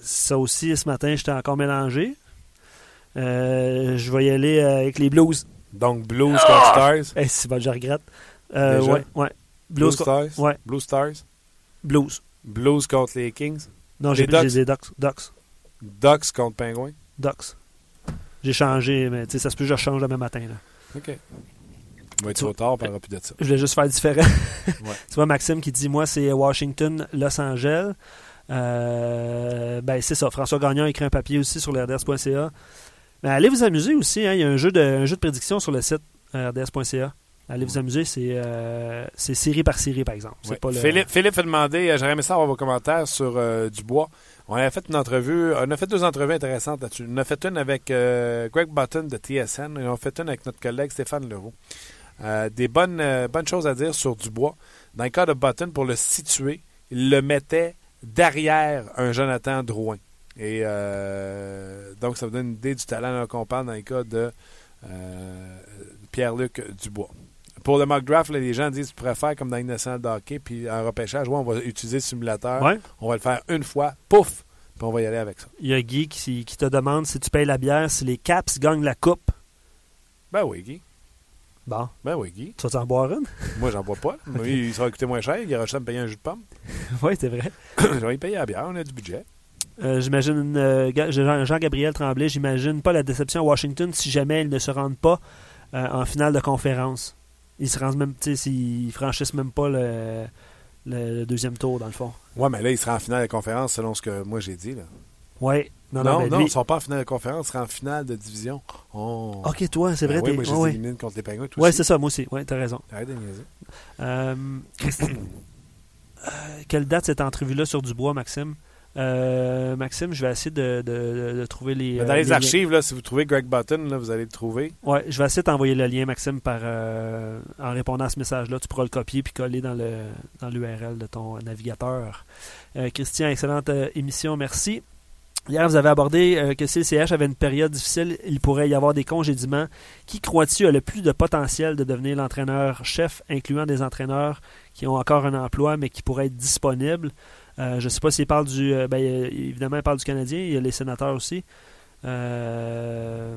Ça aussi, ce matin, j'étais encore mélangé. Euh, je vais y aller avec les Blues. Donc, Blues contre Stars? Eh, c'est bon, je regrette. Euh, Déjà? ouais, ouais. Blues Blues. co- Stars? Ouais, Blue Stars? Blues. Blues contre les Kings. Non, Les j'ai des Ducks. Ducks. Ducks contre Pingouins. Ducks. J'ai changé, mais tu sais, ça se peut que je change demain matin. Là. OK. Il va être trop tard, on parlera plus de ça. Je voulais juste faire différent. Ouais. Tu vois, Maxime qui dit Moi, c'est Washington, Los Angeles. Euh, ben, c'est ça. François Gagnon a écrit un papier aussi sur le RDS.ca. Mais allez vous amuser aussi. hein. Il y a un jeu, de, un jeu de prédiction sur le site euh, RDS.ca. Allez vous amuser. C'est euh, c'est série par série, par exemple. Pas le- Philippe, Philippe a demandé, euh, j'aurais aimé ça avoir vos commentaires sur euh, Dubois. On avait fait une entrevue, on a fait deux entrevues intéressantes là-dessus. On a fait une avec euh, Greg Button de TSN et on a fait une avec notre collègue Stéphane Leroux. Des bonnes, bonnes choses à dire sur Dubois. Dans le cas de Button, pour le situer, il le mettait derrière un Jonathan Drouin. Et euh, donc, ça vous donne une idée du talent qu'on parle dans le cas de Pierre-Luc Dubois. Pour le mock draft, là, les gens disent tu pourrais faire comme dans une nationale de hockey, puis en repêchage, ouais, on va utiliser le simulateur. Ouais. On va le faire une fois, pouf, puis on va y aller avec ça. Il y a Guy qui, qui te demande si tu payes la bière, si les Caps gagnent la coupe. Ben oui, Guy. Bon, Ben oui, Guy. tu vas t'en boire une? Moi, j'en bois pas. Moi, il sera coûté moins cher. Il aura juste à me payer un jus de pomme. Oui, c'est vrai. je vais payer la bière. On a du budget. Euh, j'imagine euh, Ga- Jean- Jean-Gabriel Tremblay, j'imagine pas la déception à Washington si jamais ils ne se rendent pas euh, en finale de conférence. Ils se rendent même, tu sais, s'ils franchissent même pas le, le deuxième tour, dans le fond. Ouais, mais là, il sera en finale de conférence selon ce que moi j'ai dit. Là. Ouais. Non, Non, non, ils ne sont pas en finale de conférence, ils seront en finale de division. Oh. Ok, toi, c'est vrai. Ben oui, t'es- moi, je ouais, les ouais. élimine contre les Ouais, aussi. c'est ça, moi aussi. Ouais, t'as raison. Arrête de niaiser. Euh, euh, quelle date cette entrevue-là sur Dubois, Maxime? Euh, Maxime, je vais essayer de, de- de- trouver les. Mais dans euh, les archives, là, si vous trouvez Greg Button, là, vous allez le trouver. Ouais, je vais essayer de t'envoyer le lien, Maxime, par, euh, en répondant à ce message-là. Tu pourras le copier puis coller dans le dans l'URL de ton navigateur. Euh, Christian, excellente euh, émission, merci. Hier, vous avez abordé euh, que si le CH avait une période difficile, il pourrait y avoir des congédiements. Qui crois-tu a le plus de potentiel de devenir l'entraîneur-chef, incluant des entraîneurs qui ont encore un emploi, mais qui pourraient être disponibles? Euh, je ne sais pas s'il parle du... euh, ben, euh, évidemment, il parle du Canadien, il y a les sénateurs aussi. Euh,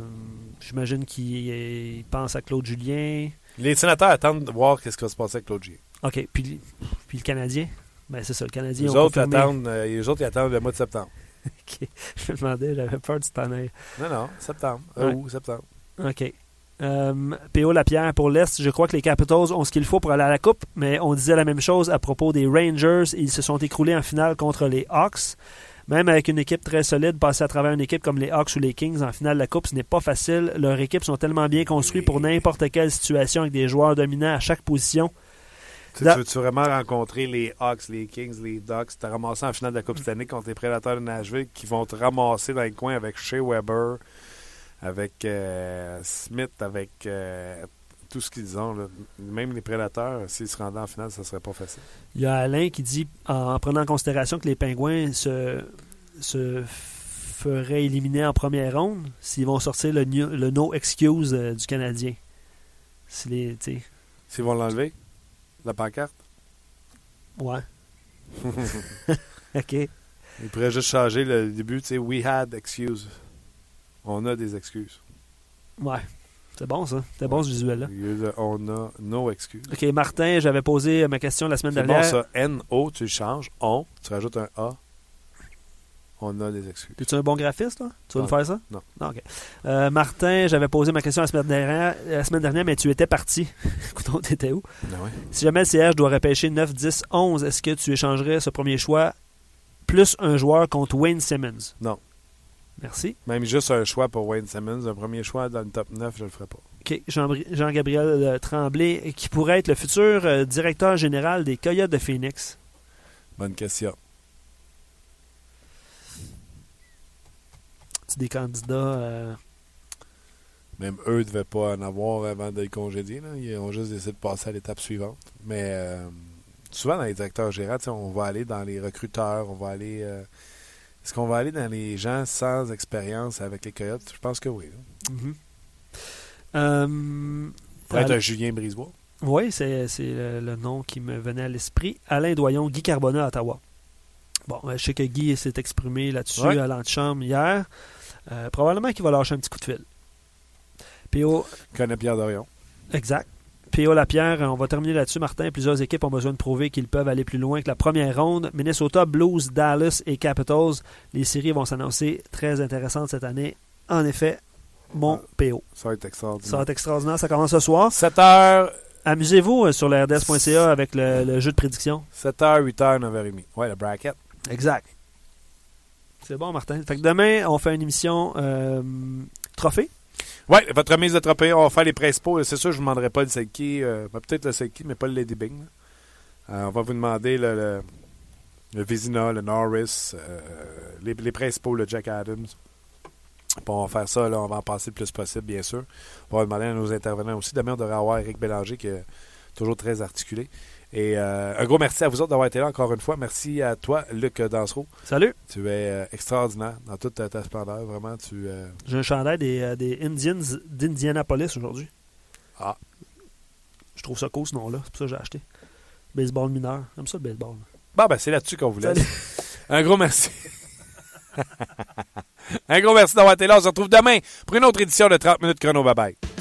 J'imagine qu'il il pense à Claude Julien. Les sénateurs attendent de voir ce qui va se passer avec Claude Giroux. OK, puis, puis le Canadien? Ben, c'est ça, le Canadien. Les autres, attendent, euh, les autres, ils attendent le mois de septembre. Ok. Je me demandais, j'avais peur du tonnerre. Non, non, septembre. Ouais. Ou septembre. OK. Euh, P.O. Lapierre pour l'Est, je crois que les Capitals ont ce qu'il faut pour aller à la Coupe, mais on disait la même chose à propos des Rangers. Ils se sont écroulés en finale contre les Hawks. Même avec une équipe très solide, passer à travers une équipe comme les Hawks ou les Kings en finale de la Coupe, ce n'est pas facile. Leurs équipes sont tellement bien construites pour n'importe quelle situation avec des joueurs dominants à chaque position. Tu, Da- tu veux-tu vraiment rencontrer les Hawks, les Kings, les Ducks, te ramasser en finale de la Coupe Stanley contre les Prédateurs de Nashville qui vont te ramasser dans le coin avec Shea Weber, avec euh, Smith, avec euh, tout ce qu'ils ont. là. Même les Prédateurs, s'ils se rendaient en finale, ça serait pas facile. Il y a Alain qui dit, en prenant en considération que les Pingouins se, se feraient éliminer en première ronde, s'ils vont sortir le, le no excuse euh, du Canadien. S'ils vont l'enlever, la pancarte, ouais. OK. ils pourraient juste changer le début, tu sais, We had excuse. On a des excuses. Ouais. C'est bon, ça. C'est bon, ce visuel-là. On a no excuses. OK, Martin, j'avais posé ma question la semaine C'est bon, dernière. ça. N-O, tu changes. On, tu rajoutes un A. On a des excuses. Es-tu un bon graphiste, toi? Tu vas Non. nous faire ça? Non. OK. Euh, Martin, j'avais posé ma question la semaine dernière, la semaine dernière mais tu étais parti. Écoute, t'étais où? Ah ouais. Si jamais le CH doit repêcher 9, 10, 11, est-ce que tu échangerais ce premier choix plus un joueur contre Wayne Simmons? Non. Merci. Même juste un choix pour Wayne Simmons, un premier choix dans le top 9, je le ferai pas. OK. Jean- Jean-Gabriel euh, Tremblay, qui pourrait être le futur euh, directeur général des Coyotes de Phoenix. Bonne question. C'est des candidats. euh, Même eux ne devaient pas en avoir avant de le congédier. là. Ils ont juste décidé de passer à l'étape suivante. Mais euh, souvent, dans les directeurs sais, on va aller dans les recruteurs, on va aller. Est-ce qu'on va aller dans les gens sans expérience avec les Coyotes? Je pense que oui. là. Euh, Pour être Alain- un Julien Brisebois. Oui, c'est le, le nom qui me venait à l'esprit. Alain Doyon, Guy Carbonat à Ottawa. Bon, euh, je sais que Guy s'est exprimé là-dessus Ouais. à l'antichambre hier. Euh, probablement qu'il va lâcher un petit coup de fil. PO, Connaît Pierre Dorion. exact. PO Lapierre, on va terminer là-dessus, Martin. Plusieurs équipes ont besoin de prouver qu'ils peuvent aller plus loin que la première ronde. Minnesota, Blues, Dallas et Capitals. Les séries vont s'annoncer très intéressantes cette année. En effet, mon PO. Ça va être extraordinaire. Ça va être extraordinaire. Ça commence ce soir. 7h, Amusez-vous euh, sur le RDS.ca avec le, le jeu de prédiction. 7h, 8h, 9h30. Ouais, le bracket. Exact. C'est bon, Martin. Fait que demain, on fait une émission euh, trophée. Ouais, votre remise de trophée, on va faire les principaux. C'est sûr, je ne vous demanderai pas le Selkie. euh, ben, Peut-être le Selkie, mais pas le Lady Bing. Euh, on va vous demander le, le, le Vézina, le Norris, euh, les, les principaux, le Jack Adams. Puis on va faire ça, là, on va en passer le plus possible, bien sûr. On va demander à nos intervenants aussi. Demain, on devrait avoir Eric Bélanger, qui est toujours très articulé. Et euh, un gros merci à vous autres d'avoir été là encore une fois. Merci à toi, Luc Dansereau. Salut. Tu es euh, extraordinaire dans toute ta, ta splendeur. Vraiment, tu. euh, J'ai un chandail des, des Indians d'Indianapolis aujourd'hui. Ah. Je trouve ça cool ce nom-là. C'est pour ça que j'ai acheté. Baseball mineur. J'aime ça le baseball. Bon, ben, c'est là-dessus qu'on vous laisse. Salut. Un gros merci. Un gros merci d'avoir été là. On se retrouve demain pour une autre édition de 30 minutes chrono. Bye bye.